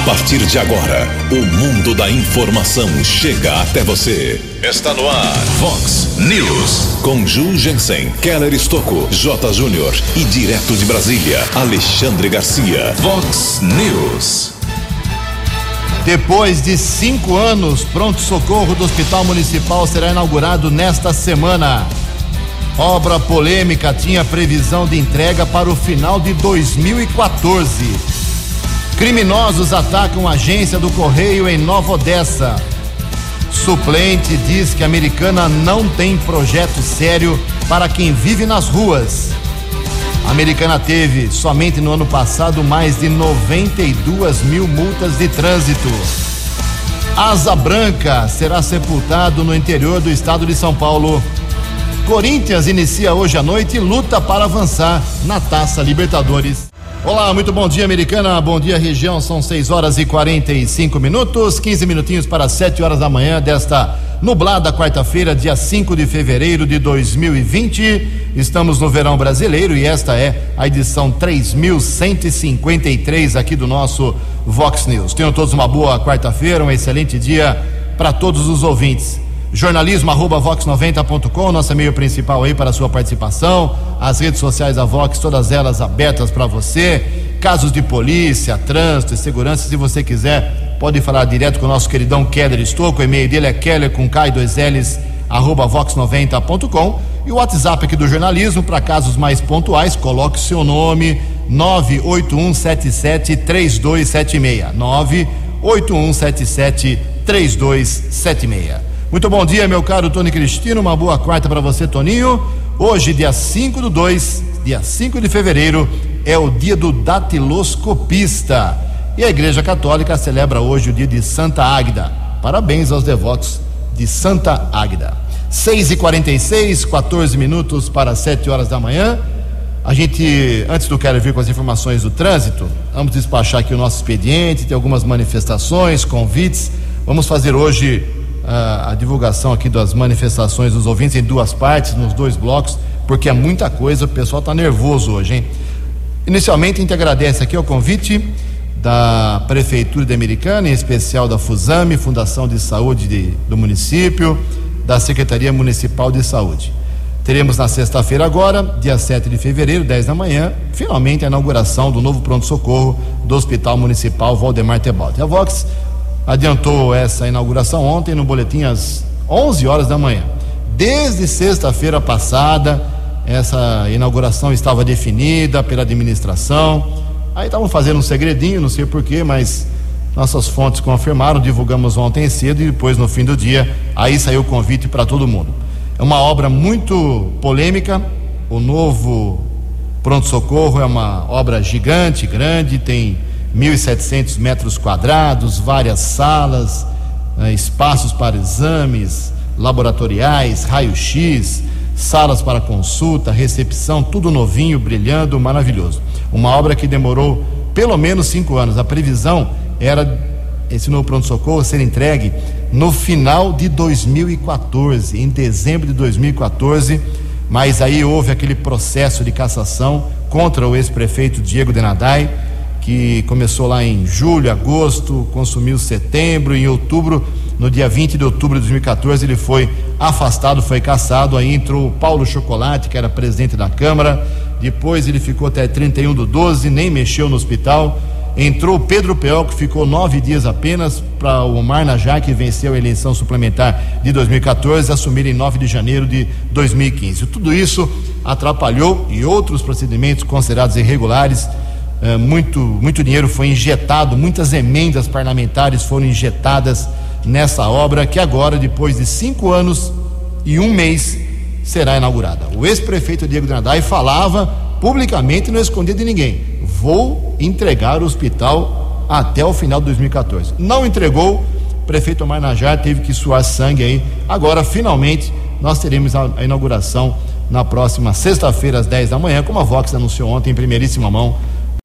A partir de agora, o mundo da informação chega até você. Está no ar, Fox News. Com Ju Jensen, Keller Estocco, J. Júnior e direto de Brasília, Alexandre Garcia. Fox News. Depois de cinco anos, pronto-socorro do Hospital Municipal será inaugurado nesta semana. Obra polêmica tinha previsão de entrega para o final de 2014. Criminosos atacam agência do Correio em Nova Odessa. Suplente diz que a americana não tem projeto sério para quem vive nas ruas. A americana teve, somente no ano passado, mais de 92 mil multas de trânsito. Asa Branca será sepultado no interior do estado de São Paulo. Corinthians inicia hoje à noite luta para avançar na Taça Libertadores. Olá, muito bom dia, americana. Bom dia, região. São 6 horas e 45 minutos, 15 minutinhos para 7 horas da manhã desta nublada quarta-feira, dia 5 de fevereiro de 2020. Estamos no verão brasileiro e esta é a edição 3153 aqui do nosso Vox News. Tenham todos uma boa quarta-feira, um excelente dia para todos os ouvintes jornalismo arroba vox90.com, nosso e-mail principal aí para a sua participação, as redes sociais da Vox, todas elas abertas para você, casos de polícia, trânsito segurança, se você quiser, pode falar direto com o nosso queridão Keller Estouco, o e-mail dele é keller com K e dois L's, arroba vox90.com e o WhatsApp aqui do jornalismo, para casos mais pontuais, coloque seu nome, 98177 3276, 98177 3276. Muito bom dia, meu caro Tony Cristino. Uma boa quarta para você, Toninho. Hoje, dia 5 do 2, dia 5 de fevereiro, é o dia do datiloscopista. E a Igreja Católica celebra hoje o dia de Santa Águida. Parabéns aos devotos de Santa Águida. 6 e 46 14 minutos para 7 horas da manhã. A gente, antes do Quero Vir com as informações do trânsito, vamos despachar aqui o nosso expediente, tem algumas manifestações, convites. Vamos fazer hoje a, a divulgação aqui das manifestações dos ouvintes em duas partes, nos dois blocos, porque é muita coisa, o pessoal está nervoso hoje, hein? Inicialmente, a gente agradece aqui o convite da Prefeitura de Americana, em especial da FUSAME, Fundação de Saúde de, do município, da Secretaria Municipal de Saúde. Teremos na sexta-feira agora, dia 7 de fevereiro, 10 da manhã, finalmente a inauguração do novo pronto-socorro do Hospital Municipal Valdemar Tebalt. A Vox adiantou essa inauguração ontem no boletim às 11 horas da manhã. Desde sexta-feira passada, essa inauguração estava definida pela administração. Aí estavam fazendo um segredinho, não sei porquê, mas nossas fontes confirmaram, divulgamos ontem cedo e depois no fim do dia, aí saiu o convite para todo mundo. É uma obra muito polêmica. O novo pronto-socorro é uma obra gigante, grande, tem 1.700 metros quadrados, várias salas, eh, espaços para exames laboratoriais, raio-x, salas para consulta, recepção, tudo novinho, brilhando, maravilhoso. Uma obra que demorou pelo menos cinco anos. A previsão era esse novo pronto-socorro ser entregue no final de 2014, em dezembro de 2014, mas aí houve aquele processo de cassação contra o ex-prefeito Diego Denadai que começou lá em julho, agosto, consumiu setembro, em outubro, no dia 20 de outubro de 2014, ele foi afastado, foi caçado. Aí entrou o Paulo Chocolate, que era presidente da Câmara. Depois ele ficou até 31 do 12, nem mexeu no hospital. Entrou o Pedro Peol, que ficou nove dias apenas, para o Omar Najá, que venceu a eleição suplementar de 2014, assumir em 9 de janeiro de 2015. Tudo isso atrapalhou e outros procedimentos considerados irregulares muito, muito dinheiro foi injetado, muitas emendas parlamentares foram injetadas nessa obra que agora, depois de cinco anos e um mês, será inaugurada. O ex-prefeito Diego Granadai falava publicamente, não escondia de ninguém: vou entregar o hospital até o final de 2014. Não entregou, o prefeito Omar teve que suar sangue aí. Agora, finalmente, nós teremos a, a inauguração na próxima sexta-feira, às 10 da manhã, como a Vox anunciou ontem em primeiríssima mão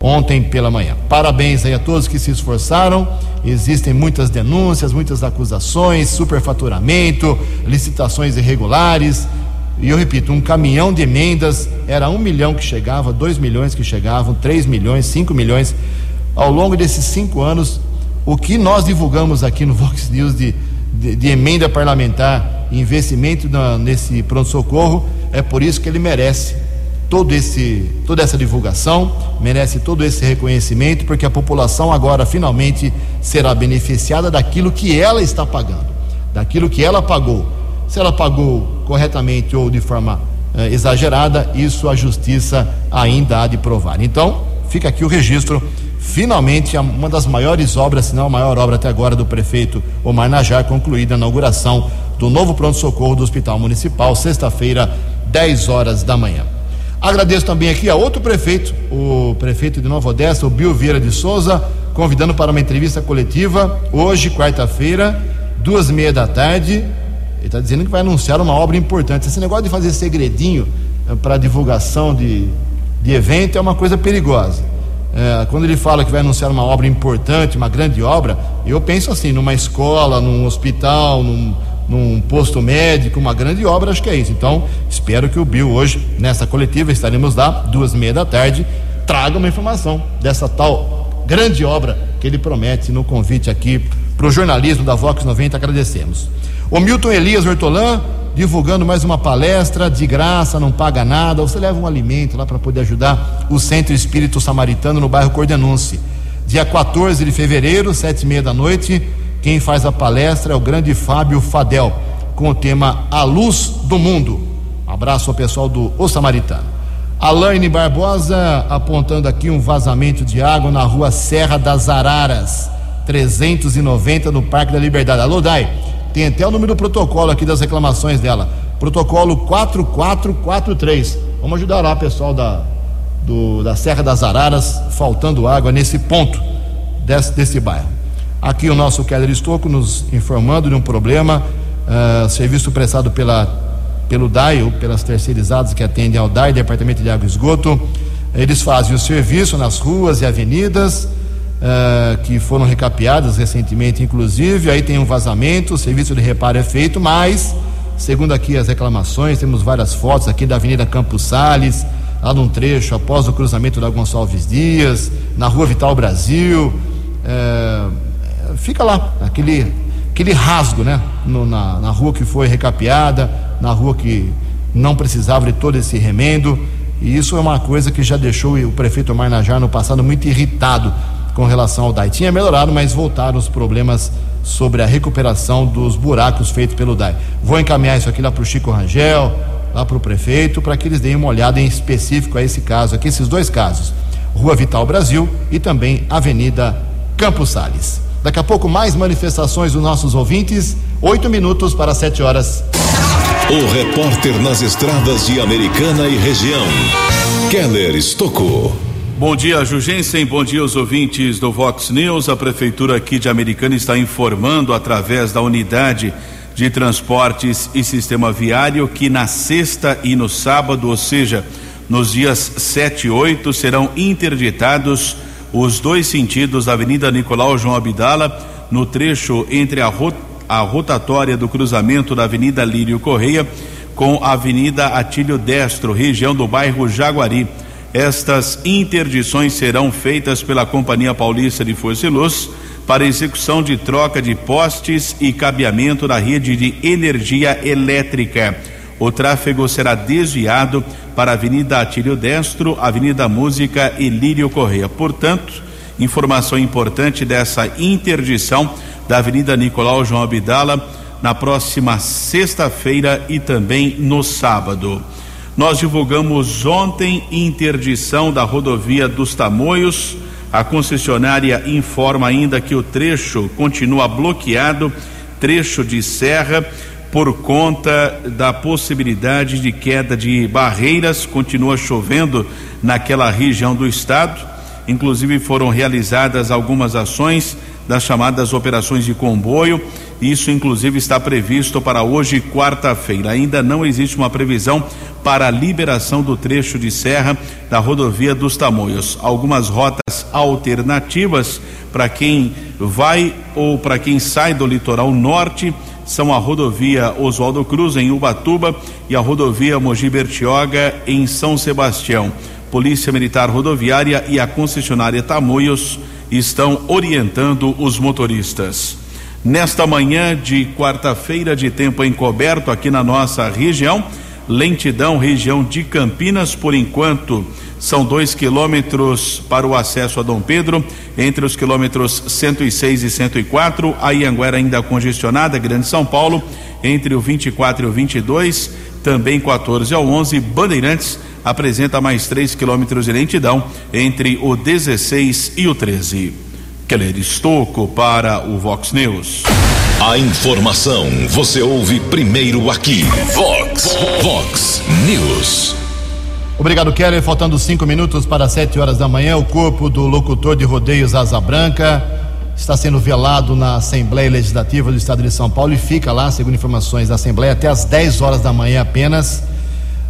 ontem pela manhã. Parabéns aí a todos que se esforçaram. Existem muitas denúncias, muitas acusações, superfaturamento, licitações irregulares. E eu repito, um caminhão de emendas era um milhão que chegava, dois milhões que chegavam, três milhões, cinco milhões. Ao longo desses cinco anos, O que nós divulgamos aqui no Vox News de, de, de emenda parlamentar, investimento na, nesse pronto-socorro, é por isso que ele merece todo esse, toda essa divulgação, merece todo esse reconhecimento, porque a população agora finalmente será beneficiada daquilo que ela está pagando, daquilo que ela pagou. Se ela pagou corretamente ou de forma eh, exagerada, isso a justiça ainda há de provar. Então, fica aqui o registro. Finalmente, uma das maiores obras, se não a maior obra até agora do prefeito Omar Najar, concluída a inauguração do novo pronto-socorro do Hospital Municipal, sexta-feira, 10 horas da manhã. Agradeço também aqui a outro prefeito, o prefeito de Nova Odessa, o Bill Vieira de Souza, convidando para uma entrevista coletiva hoje, quarta-feira, duas e meia da tarde. Ele está dizendo que vai anunciar uma obra importante. Esse negócio de fazer segredinho eh, para divulgação de, de evento é uma coisa perigosa. É, quando ele fala que vai anunciar uma obra importante, uma grande obra, eu penso assim, numa escola, num hospital, num, num posto médico, uma grande obra, acho que é isso. Então, espero que o Bill hoje, nessa coletiva, estaremos lá, duas e meia da tarde, traga uma informação dessa tal grande obra que ele promete no convite aqui para o jornalismo da Vox 90. Agradecemos. O Milton Elias Hortolã divulgando mais uma palestra de graça, não paga nada. Você leva um alimento lá para poder ajudar o Centro Espírito Samaritano no bairro Cordenunce. Dia 14 de fevereiro, sete e meia da noite quem faz a palestra é o grande Fábio Fadel, com o tema A Luz do Mundo. Abraço ao pessoal do O Samaritano. Alaine Barbosa apontando aqui um vazamento de água na rua Serra das Araras, 390 no Parque da Liberdade. Alô, Dai, tem até o número do protocolo aqui das reclamações dela. Protocolo 4443. Vamos ajudar lá, pessoal da, do, da Serra das Araras, faltando água nesse ponto desse, desse bairro. Aqui o nosso Keller Estocco nos informando de um problema, uh, serviço prestado pela, pelo DAI, ou pelas terceirizadas que atendem ao DAI, Departamento de Água e Esgoto. Eles fazem o serviço nas ruas e avenidas, uh, que foram recapeadas recentemente, inclusive. Aí tem um vazamento, o serviço de reparo é feito, mas, segundo aqui as reclamações, temos várias fotos aqui da Avenida Campos Sales, lá num trecho após o cruzamento da Gonçalves Dias, na Rua Vital Brasil. Uh, fica lá, aquele, aquele rasgo, né? No, na, na rua que foi recapeada, na rua que não precisava de todo esse remendo. E isso é uma coisa que já deixou o prefeito Omar Najar no passado muito irritado com relação ao DAI. Tinha melhorado, mas voltaram os problemas sobre a recuperação dos buracos feitos pelo DAI. Vou encaminhar isso aqui lá para o Chico Rangel, lá para o prefeito, para que eles deem uma olhada em específico a esse caso aqui, esses dois casos. Rua Vital Brasil e também Avenida Campos Sales. Daqui a pouco, mais manifestações dos nossos ouvintes. Oito minutos para sete horas. O repórter nas estradas de Americana e região, Keller Estocou. Bom dia, Jugensen. Bom dia aos ouvintes do Vox News. A Prefeitura aqui de Americana está informando através da unidade de transportes e sistema viário que na sexta e no sábado, ou seja, nos dias 7 e 8, serão interditados os dois sentidos da Avenida Nicolau João Abdala, no trecho entre a, rot a rotatória do cruzamento da Avenida Lírio Correia com a Avenida Atílio Destro, região do bairro Jaguari. Estas interdições serão feitas pela Companhia Paulista de Força e Luz para execução de troca de postes e cabeamento da rede de energia elétrica. O tráfego será desviado para a Avenida Atílio Destro, Avenida Música e Lírio Correia. Portanto, informação importante dessa interdição da Avenida Nicolau João Abdala na próxima sexta-feira e também no sábado. Nós divulgamos ontem interdição da rodovia dos Tamoios. A concessionária informa ainda que o trecho continua bloqueado, trecho de serra por conta da possibilidade de queda de barreiras. Continua chovendo naquela região do estado. Inclusive foram realizadas algumas ações das chamadas operações de comboio. Isso, inclusive, está previsto para hoje, quarta-feira. Ainda não existe uma previsão para a liberação do trecho de serra da rodovia dos Tamoios. Algumas rotas alternativas para quem vai ou para quem sai do litoral norte são a rodovia Oswaldo Cruz em Ubatuba e a rodovia Mogi Bertioga em São Sebastião. Polícia Militar Rodoviária e a concessionária Tamoios estão orientando os motoristas. Nesta manhã de quarta-feira de tempo encoberto aqui na nossa região, lentidão, região de Campinas, por enquanto são dois quilômetros para o acesso a Dom Pedro, entre os quilômetros 106 e 104, a Ianguera ainda congestionada, Grande São Paulo, entre o 24 e o 22, também 14 ao 11, Bandeirantes apresenta mais 3 quilômetros de lentidão entre o 16 e o 13. Keller Estocco para o Vox News. A informação você ouve primeiro aqui. Vox, Vox News. Obrigado, Keller. Faltando cinco minutos para sete horas da manhã, o corpo do locutor de rodeios Asa Branca está sendo velado na Assembleia Legislativa do Estado de São Paulo e fica lá, segundo informações da Assembleia, até às 10 horas da manhã apenas,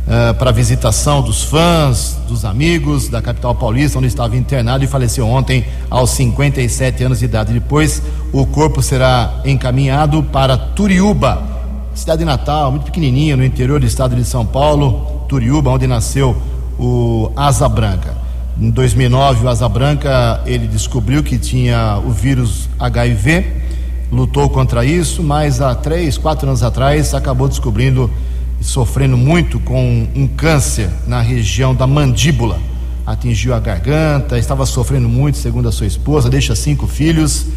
uh, para visitação dos fãs, dos amigos da capital paulista, onde estava internado e faleceu ontem aos 57 anos de idade. Depois, o corpo será encaminhado para Turiúba, cidade natal, muito pequenininha, no interior do estado de São Paulo Turiúba, onde nasceu o Asa Branca. Em 2009, o Asa Branca ele descobriu que tinha o vírus HIV, lutou contra isso, mas há três, quatro anos atrás acabou descobrindo e sofrendo muito com um câncer na região da mandíbula. Atingiu a garganta, estava sofrendo muito, segundo a sua esposa, deixa cinco filhos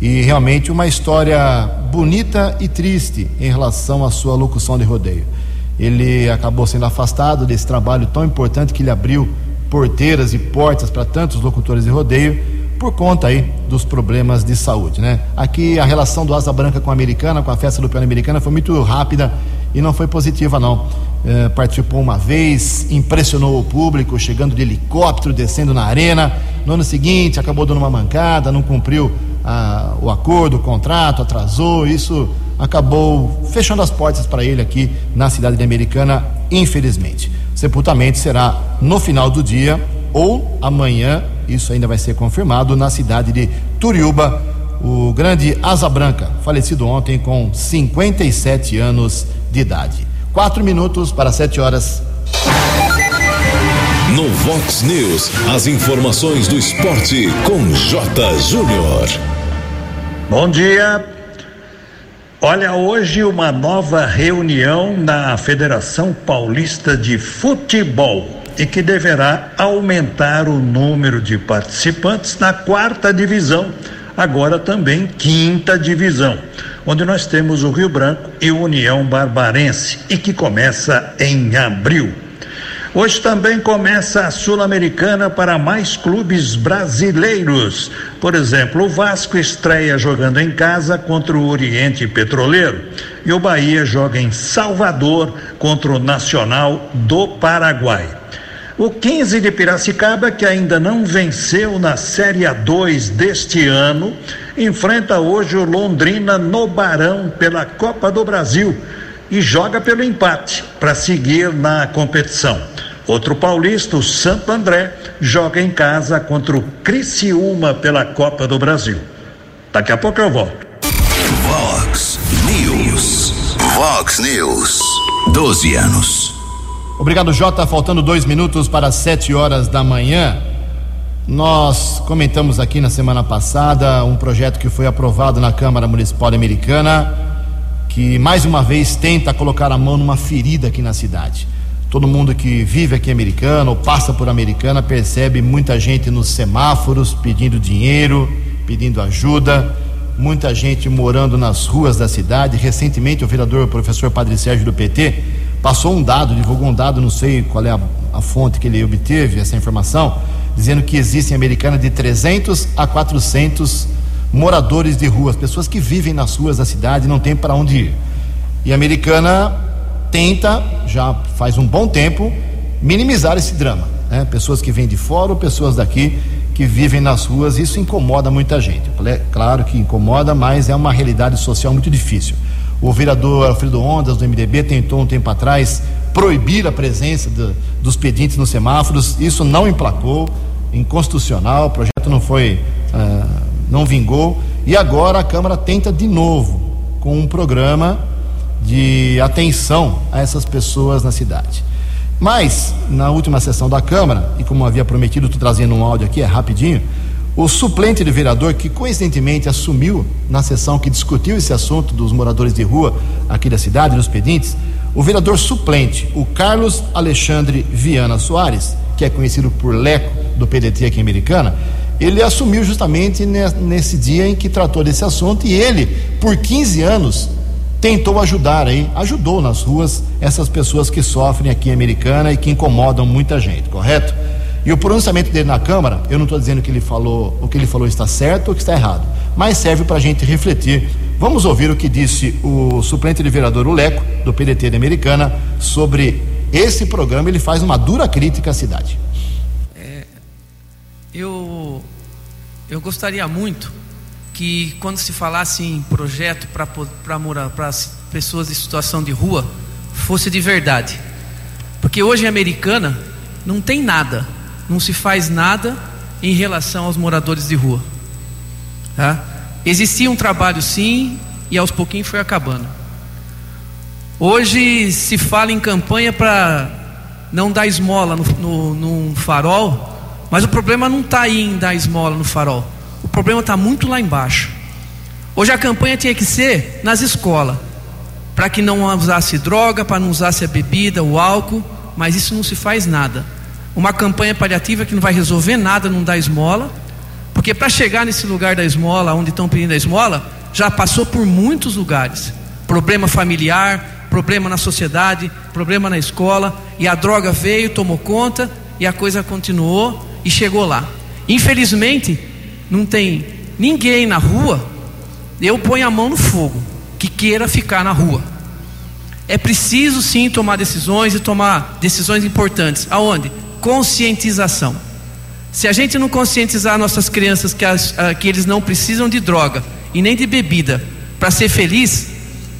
e realmente uma história bonita e triste em relação à sua locução de rodeio ele acabou sendo afastado desse trabalho tão importante que ele abriu porteiras e portas para tantos locutores de rodeio por conta aí dos problemas de saúde, né? Aqui a relação do Asa Branca com a Americana, com a festa do Piano Americana foi muito rápida e não foi positiva não. É, participou uma vez, impressionou o público, chegando de helicóptero, descendo na arena. No ano seguinte acabou dando uma mancada, não cumpriu ah, o acordo, o contrato, atrasou. Isso acabou fechando as portas para ele aqui na cidade de Americana, infelizmente. O sepultamento será no final do dia ou amanhã, isso ainda vai ser confirmado, na cidade de Turiúba. O grande Asa Branca, falecido ontem com 57 anos de idade. Quatro minutos para sete horas. No Vox News, as informações do esporte com J. Júnior. Bom dia. Olha, hoje uma nova reunião na Federação Paulista de Futebol e que deverá aumentar o número de participantes na quarta divisão, agora também quinta divisão, onde nós temos o Rio Branco e o União Barbarense e que começa em abril. Hoje também começa a Sul-Americana para mais clubes brasileiros. Por exemplo, o Vasco estreia jogando em casa contra o Oriente Petroleiro e o Bahia joga em Salvador contra o Nacional do Paraguai. O 15 de Piracicaba, que ainda não venceu na Série A2 deste ano, enfrenta hoje o Londrina no Barão pela Copa do Brasil e joga pelo empate para seguir na competição. Outro paulista, o Santo André, joga em casa contra o Criciúma pela Copa do Brasil. Daqui a pouco eu volto. Vox News. Vox News. 12 anos. Obrigado, Jota. Faltando dois minutos para sete horas da manhã. Nós comentamos aqui na semana passada um projeto que foi aprovado na Câmara Municipal Americana, que mais uma vez tenta colocar a mão numa ferida aqui na cidade. Todo mundo que vive aqui americano ou passa por americana percebe muita gente nos semáforos pedindo dinheiro, pedindo ajuda, muita gente morando nas ruas da cidade. Recentemente, o vereador o professor Padre Sérgio do PT passou um dado, divulgou um dado, não sei qual é a, a fonte que ele obteve essa informação, dizendo que existem americanas de 300 a 400 moradores de ruas, pessoas que vivem nas ruas da cidade e não tem para onde ir. E a americana tenta, já faz um bom tempo, minimizar esse drama. Né? Pessoas que vêm de fora ou pessoas daqui que vivem nas ruas, isso incomoda muita gente. Claro que incomoda, mas é uma realidade social muito difícil. O vereador Alfredo Ondas, do MDB, tentou um tempo atrás proibir a presença de, dos pedintes nos semáforos, isso não emplacou, inconstitucional, o projeto não foi, uh, não vingou, e agora a Câmara tenta de novo com um programa de atenção a essas pessoas na cidade. Mas, na última sessão da Câmara, e como havia prometido, estou trazendo um áudio aqui, é rapidinho, O suplente de vereador, que coincidentemente assumiu na sessão que discutiu esse assunto dos moradores de rua aqui da cidade, nos pedintes, o vereador suplente, o Carlos Alexandre Viana Soares, que é conhecido por Leco do PDT aqui em Americana, ele assumiu justamente nesse dia em que tratou desse assunto e ele, por 15 anos, tentou ajudar aí, ajudou nas ruas essas pessoas que sofrem aqui em Americana e que incomodam muita gente, correto? E o pronunciamento dele na Câmara, eu não estou dizendo que ele falou, o que ele falou está certo ou que está errado, mas serve para a gente refletir. Vamos ouvir o que disse o suplente de vereador Uleco, do PDT de Americana, sobre esse programa. Ele faz uma dura crítica à cidade. Eu, eu gostaria muito que quando se falasse em projeto para pessoas em situação de rua fosse de verdade, porque hoje em Americana não tem nada, não se faz nada em relação aos moradores de rua. Tá? Existia um trabalho sim e aos pouquinhos foi acabando. Hoje se fala em campanha para não dar esmola no, no, no farol, mas o problema não está aí em dar esmola no farol. O problema está muito lá embaixo. Hoje a campanha tinha que ser nas escolas, para que não usasse droga, para não usasse a bebida, o álcool, mas isso não se faz nada. Uma campanha paliativa que não vai resolver nada, não dá esmola, porque para chegar nesse lugar da esmola, onde estão pedindo a esmola, já passou por muitos lugares. Problema familiar, problema na sociedade, problema na escola, e a droga veio, tomou conta, e a coisa continuou e chegou lá. Infelizmente, não tem ninguém na rua, eu ponho a mão no fogo, que queira ficar na rua. É preciso sim tomar decisões e tomar decisões importantes. Aonde? Conscientização. Se a gente não conscientizar nossas crianças que, as, uh, que eles não precisam de droga e nem de bebida para ser feliz,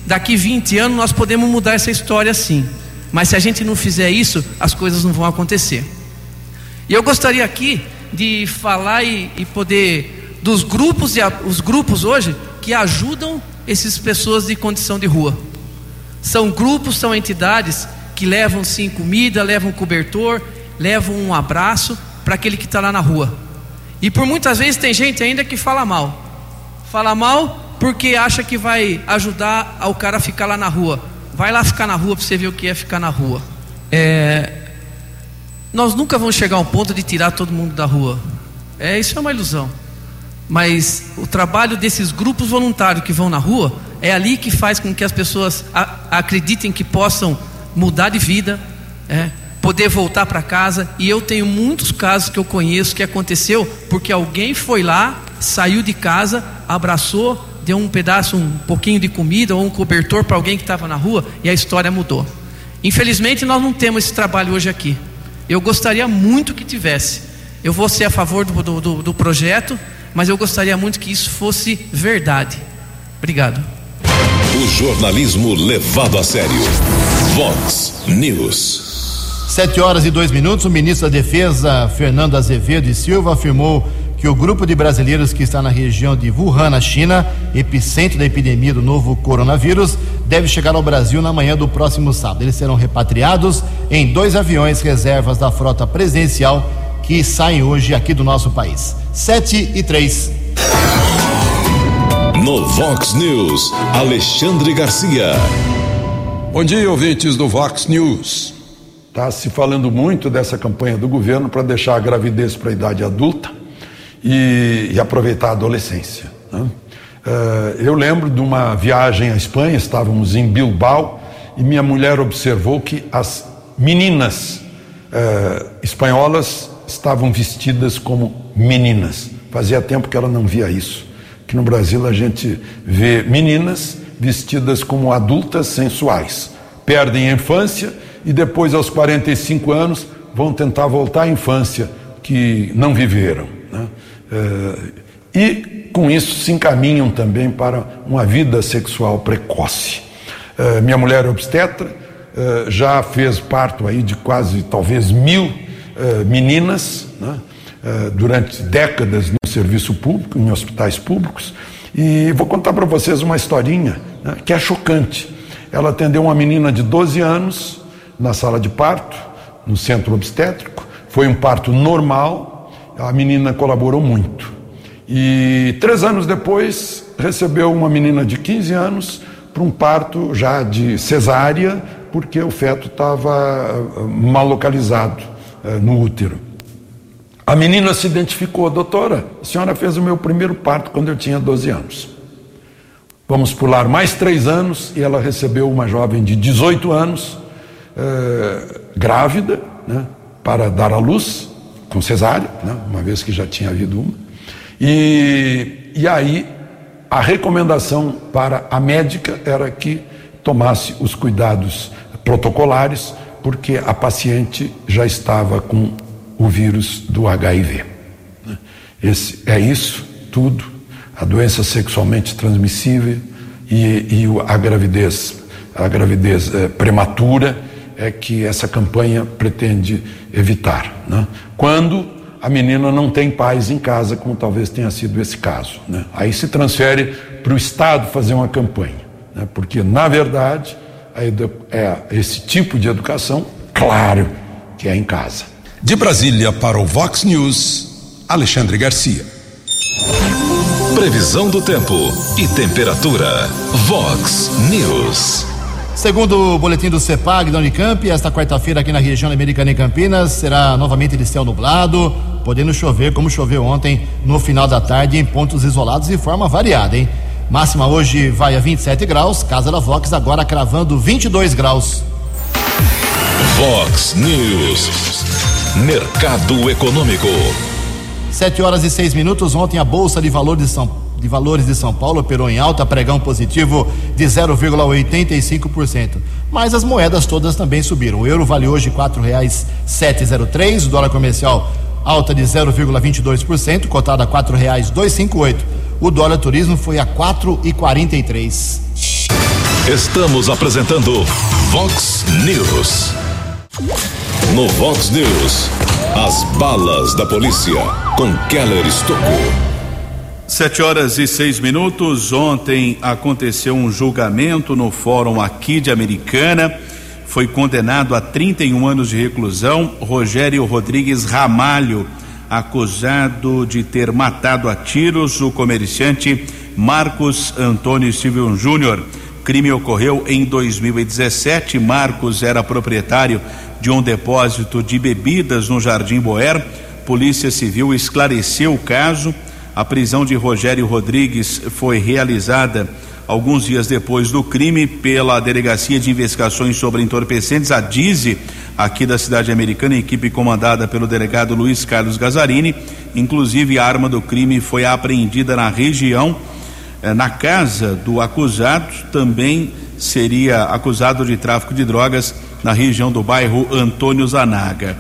daqui 20 anos nós podemos mudar essa história sim. Mas se a gente não fizer isso, as coisas não vão acontecer. E eu gostaria aqui de falar e, e poder dos grupos e os grupos hoje que ajudam essas pessoas de condição de rua. São grupos, são entidades que levam sim comida, levam cobertor, levam um abraço para aquele que está lá na rua. E por muitas vezes tem gente ainda que fala mal. Fala mal porque acha que vai ajudar o cara a ficar lá na rua. Vai lá ficar na rua para você ver o que é ficar na rua. É, nós nunca vamos chegar a um ponto de tirar todo mundo da rua. É, isso é uma ilusão. Mas o trabalho desses grupos voluntários que vão na rua é ali que faz com que as pessoas acreditem que possam mudar de vida, é, poder voltar para casa. E eu tenho muitos casos que eu conheço que aconteceu porque alguém foi lá, saiu de casa, abraçou, deu um pedaço, um pouquinho de comida ou um cobertor para alguém que estava na rua e a história mudou. Infelizmente nós não temos esse trabalho hoje aqui. Eu gostaria muito que tivesse. Eu vou ser a favor do, do, do projeto, mas eu gostaria muito que isso fosse verdade. Obrigado. O jornalismo levado a sério. Vox News. Sete horas e dois minutos. O ministro da Defesa, Fernando Azevedo e Silva, afirmou que o grupo de brasileiros que está na região de Wuhan, na China, epicentro da epidemia do novo coronavírus, deve chegar ao Brasil na manhã do próximo sábado. Eles serão repatriados em dois aviões reservas da frota presidencial que saem hoje aqui do nosso país. Sete e três. No Vox News, Alexandre Garcia. Bom dia, ouvintes do Vox News. Está se falando muito dessa campanha do governo para deixar a gravidez para a idade adulta e, e aproveitar a adolescência. Né? Uh, eu lembro de uma viagem à Espanha, estávamos em Bilbao e minha mulher observou que as meninas uh, espanholas estavam vestidas como meninas. Fazia tempo que ela não via isso. Que no Brasil a gente vê meninas vestidas como adultas sensuais. Perdem a infância e depois, aos 45 anos, vão tentar voltar à infância que não viveram. Eh, e com isso se encaminham também para uma vida sexual precoce. Eh, minha mulher é obstetra, eh, já fez parto aí de quase talvez mil meninas né? durante décadas no serviço público, em hospitais públicos. E vou contar para vocês uma historinha né, que é chocante. Ela atendeu uma menina de 12 anos na sala de parto, no centro obstétrico. Foi um parto normal, a menina colaborou muito. E três anos depois, recebeu uma menina de 15 anos para um parto já de cesárea, porque o feto estava ah, mal localizado uh, no útero. A menina se identificou, doutora, a senhora fez o meu primeiro parto quando eu tinha 12 anos. Vamos pular mais três anos e ela recebeu uma jovem de 18 anos, uh, grávida, né, para dar à luz, com cesárea, né, uma vez que já tinha havido uma. E, e aí a recomendação para a médica era que tomasse os cuidados protocolares, porque a paciente já estava com o vírus do HIV. Esse, é isso tudo, a doença sexualmente transmissível e, e a gravidez, a gravidez é, prematura é que essa campanha pretende evitar. Né? Quando a menina não tem pais em casa, como talvez tenha sido esse caso. Né? Aí se transfere para o Estado fazer uma campanha, né? porque, na verdade, é esse tipo de educação, claro que é em casa. De Brasília para o Vox News, Alexandre Garcia. Previsão do tempo e temperatura. Vox News. Segundo o boletim do CEPAG da Unicamp, esta quarta-feira aqui na região americana em Campinas será novamente de céu nublado, podendo chover como choveu ontem no final da tarde em pontos isolados de forma variada, hein? Máxima hoje vai a 27 graus, Casa da Vox agora cravando 22 graus. Vox News. Mercado Econômico. 7 horas e 6 minutos. Ontem a Bolsa de Valores de São Paulo de Valores de São Paulo operou em alta, pregão positivo de 0,85%. Mas as moedas todas também subiram. O euro vale hoje R$ reais 703, o dólar comercial alta de 0,22%, cotado a R$ reais 258. O dólar turismo foi a 4,43. Estamos apresentando Vox News. No Vox News, as balas da polícia com Keller Estocou. Sete horas e seis minutos. Ontem aconteceu um julgamento no fórum aqui de Americana. Foi condenado a 31 anos de reclusão Rogério Rodrigues Ramalho, acusado de ter matado a tiros o comerciante Marcos Antônio Silvio Júnior. Crime ocorreu em 2017. Marcos era proprietário de um depósito de bebidas no Jardim Boer. Polícia Civil esclareceu o caso a prisão de Rogério Rodrigues foi realizada alguns dias depois do crime pela Delegacia de Investigações sobre Entorpecentes, a DIZE, aqui da cidade americana, equipe comandada pelo delegado Luiz Carlos Gazarini. Inclusive, a arma do crime foi apreendida na região, eh, na casa do acusado, também seria acusado de tráfico de drogas na região do bairro Antônio Zanaga.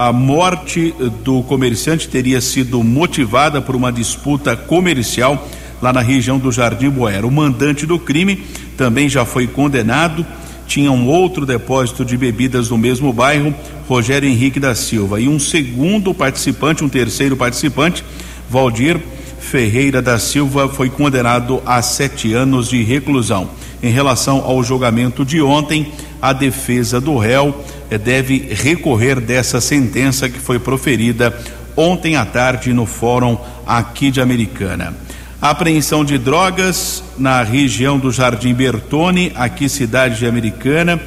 A morte do comerciante teria sido motivada por uma disputa comercial lá na região do Jardim Boer. O mandante do crime também já foi condenado. Tinha um outro depósito de bebidas no mesmo bairro, Rogério Henrique da Silva. E um segundo participante, um terceiro participante, Valdir Ferreira da Silva, foi condenado a sete anos de reclusão. Em relação ao julgamento de ontem, a defesa do réu deve recorrer dessa sentença que foi proferida ontem à tarde no Fórum aqui de Americana. A apreensão de drogas na região do Jardim Bertone, aqui cidade de Americana.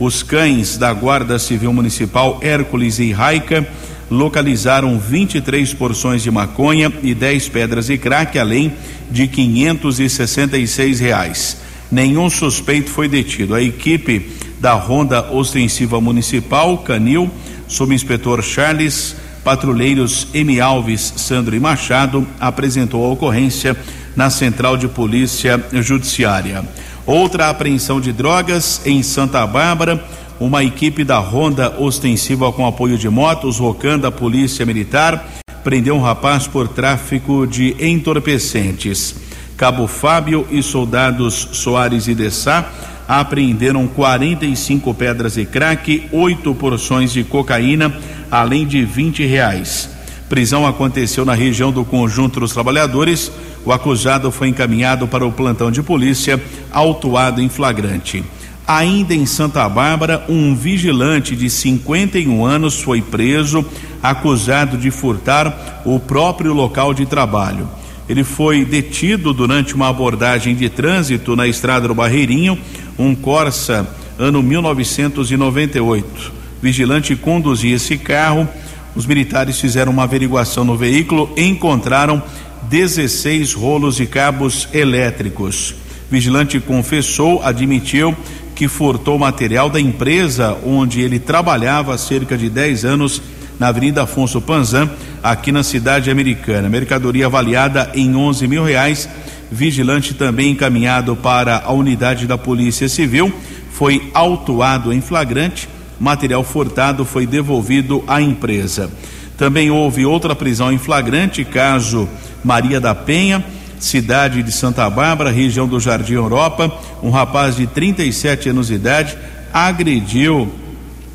Os cães da Guarda Civil Municipal Hércules e Raica localizaram 23 porções de maconha e 10 pedras de crack, além de 566 reais. Nenhum suspeito foi detido. A equipe da Ronda Ostensiva Municipal, Canil, subinspetor Charles, patrulheiros M. Alves, Sandro e Machado, apresentou a ocorrência na Central de Polícia Judiciária. Outra apreensão de drogas em Santa Bárbara, uma equipe da Ronda Ostensiva com apoio de motos, Rocan da Polícia Militar, prendeu um rapaz por tráfico de entorpecentes. Cabo Fábio e soldados Soares e Dessá apreenderam 45 pedras de crack, oito porções de cocaína, além de 20 reais. Prisão aconteceu na região do Conjunto dos Trabalhadores. O acusado foi encaminhado para o plantão de polícia, autuado em flagrante. Ainda em Santa Bárbara, um vigilante de 51 anos foi preso, acusado de furtar o próprio local de trabalho. Ele foi detido durante uma abordagem de trânsito na estrada do Barreirinho, um Corsa ano 1998. Vigilante conduzia esse carro. Os militares fizeram uma averiguação no veículo e encontraram 16 rolos de cabos elétricos. Vigilante confessou, admitiu que furtou material da empresa onde ele trabalhava há cerca de 10 anos na Avenida Afonso Panzan, aqui na cidade americana. Mercadoria avaliada em 11 mil reais. Vigilante também encaminhado para a unidade da Polícia Civil. Foi autuado em flagrante. Material furtado foi devolvido à empresa. Também houve outra prisão em flagrante, caso Maria da Penha, cidade de Santa Bárbara, região do Jardim Europa. Um rapaz de 37 anos de idade agrediu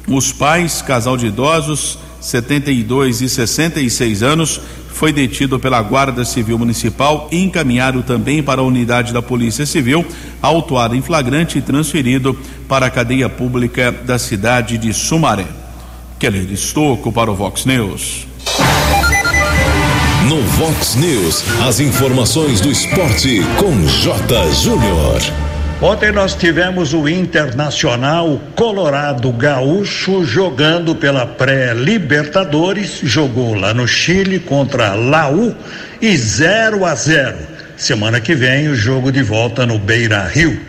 os pais, casal de idosos, 72 e 66 anos, foi detido pela Guarda Civil Municipal encaminhado também para a unidade da Polícia Civil, autuado em flagrante e transferido para a cadeia pública da cidade de Sumaré. Keller Estocco para o Vox News. No Vox News, as informações do esporte com J. Júnior. Ontem nós tivemos o Internacional Colorado Gaúcho jogando pela pré-Libertadores, jogou lá no Chile contra Laú e 0 a 0. Semana que vem o jogo de volta no Beira Rio.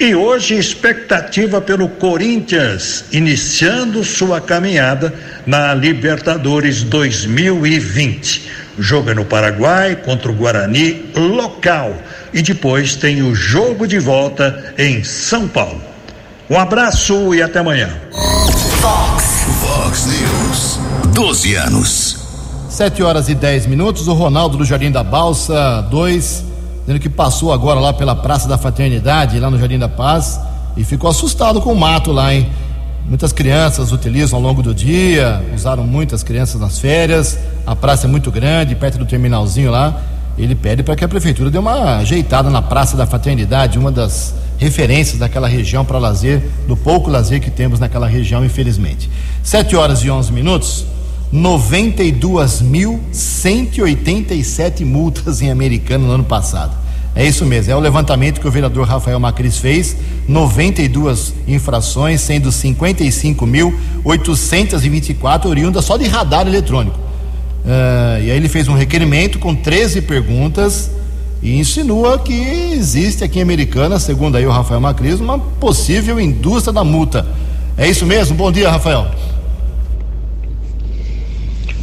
E hoje expectativa pelo Corinthians iniciando sua caminhada na Libertadores 2020. Joga no Paraguai contra o Guarani local e depois tem o jogo de volta em São Paulo. Um abraço e até amanhã. Fox, Fox News, 12 anos. 7 horas e 10 minutos. O Ronaldo do Jardim da Balsa 2, dizendo que passou agora lá pela Praça da Fraternidade, lá no Jardim da Paz, e ficou assustado com o mato lá, hein? Muitas crianças utilizam ao longo do dia, usaram muitas crianças nas férias. A praça é muito grande, perto do terminalzinho lá ele pede para que a prefeitura dê uma ajeitada na Praça da Fraternidade, uma das referências daquela região para lazer, do pouco lazer que temos naquela região, infelizmente. 7 horas e 11 minutos, 92.187 multas em Americano no ano passado. É isso mesmo, é o levantamento que o vereador Rafael Macris fez, 92 infrações, sendo 55.824 oriundas só de radar eletrônico. Uh, e aí ele fez um requerimento com 13 perguntas e insinua que existe aqui em Americana, segundo aí o Rafael Macris, uma possível indústria da multa. É isso mesmo? Bom dia, Rafael.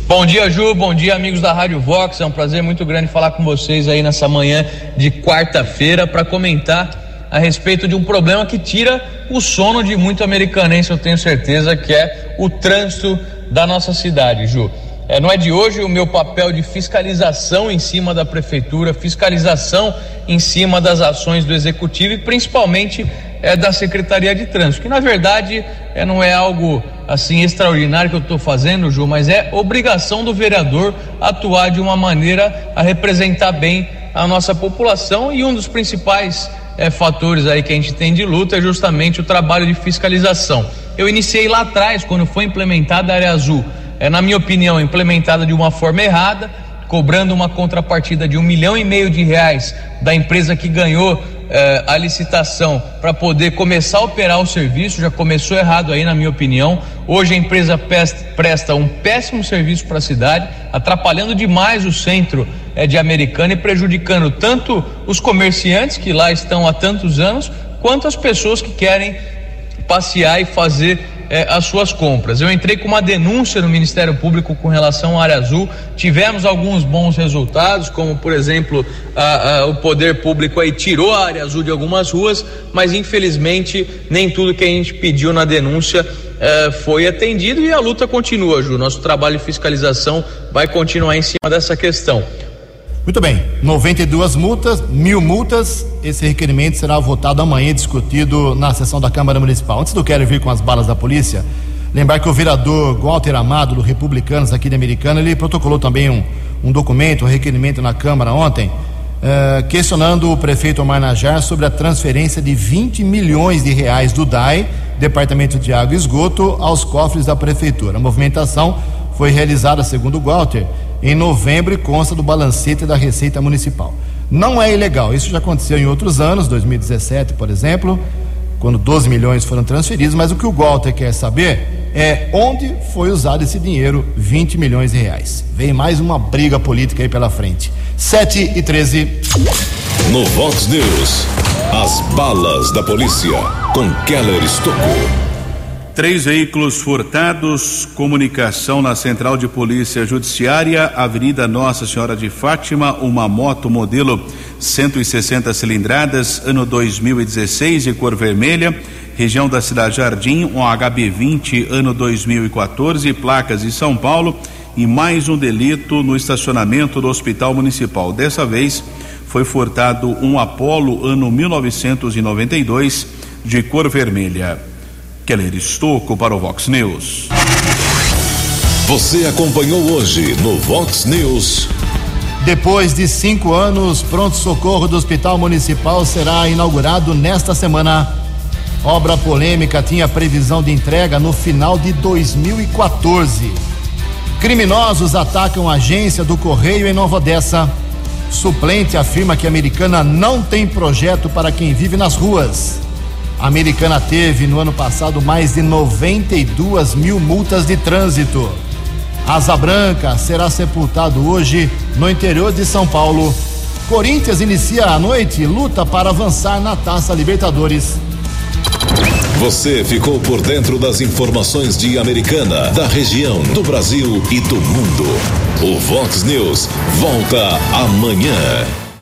Bom dia, Ju. Bom dia, amigos da Rádio Vox. É um prazer muito grande falar com vocês aí nessa manhã de quarta-feira para comentar a respeito de um problema que tira o sono de muito americanense, eu tenho certeza, que é o trânsito da nossa cidade, Ju. É, não é de hoje o meu papel de fiscalização em cima da prefeitura, fiscalização em cima das ações do executivo e principalmente é, da Secretaria de Trânsito, que na verdade é, não é algo assim extraordinário que eu estou fazendo, Ju, mas é obrigação do vereador atuar de uma maneira a representar bem a nossa população e um dos principais é, fatores aí que a gente tem de luta é justamente o trabalho de fiscalização. Eu iniciei lá atrás, quando foi implementada a área azul é, na minha opinião, implementada de uma forma errada, cobrando uma contrapartida de um milhão e meio de reais da empresa que ganhou eh, a licitação para poder começar a operar o serviço, já começou errado aí, na minha opinião. Hoje a empresa presta um péssimo serviço para a cidade, atrapalhando demais o centro eh, de Americana e prejudicando tanto os comerciantes que lá estão há tantos anos, quanto as pessoas que querem passear e fazer é, as suas compras. Eu entrei com uma denúncia no Ministério Público com relação à área azul. Tivemos alguns bons resultados, como por exemplo a, a, o poder público aí tirou a área azul de algumas ruas, mas infelizmente nem tudo que a gente pediu na denúncia é, foi atendido e a luta continua, Ju. Nosso trabalho de fiscalização vai continuar em cima dessa questão. Muito bem, 92 multas, mil multas. Esse requerimento será votado amanhã e discutido na sessão da Câmara Municipal. Antes do Quero Vir com as balas da polícia, lembrar que o vereador Walter Amado, do Republicanos aqui de Americana, ele protocolou também um, um documento, um requerimento na Câmara ontem, uh, questionando o prefeito Omar Najar sobre a transferência de 20 milhões de reais do DAI, Departamento de Água e Esgoto, aos cofres da Prefeitura. A movimentação foi realizada, segundo Walter, em novembro e consta do balancete da Receita Municipal. Não é ilegal, isso já aconteceu em outros anos, 2017, por exemplo, quando 12 milhões foram transferidos, mas o que o Walter quer saber é onde foi usado esse dinheiro, 20 milhões de reais. Vem mais uma briga política aí pela frente. 7 e 13. No Vox News, as balas da polícia com Keller Estocou. Três veículos furtados, comunicação na Central de Polícia Judiciária, Avenida Nossa Senhora de Fátima, uma moto modelo 160 cilindradas, ano 2016, de cor vermelha, região da Cidade Jardim, um HB20, ano 2014, placas de São Paulo, e mais um delito no estacionamento do Hospital Municipal. Dessa vez foi furtado um Apolo, ano 1992, de cor vermelha. Keller Estocco para o Vox News. Você acompanhou hoje no Vox News. Depois de cinco anos, pronto-socorro do Hospital Municipal será inaugurado nesta semana. Obra polêmica tinha previsão de entrega no final de 2014. Criminosos atacam a agência do Correio em Nova Odessa. Suplente afirma que a americana não tem projeto para quem vive nas ruas. A americana teve no ano passado mais de 92 mil multas de trânsito. Asa Branca será sepultado hoje no interior de São Paulo. Corinthians inicia a noite luta para avançar na Taça Libertadores. Você ficou por dentro das informações de Americana, da região, do Brasil e do mundo. O Vox News volta amanhã.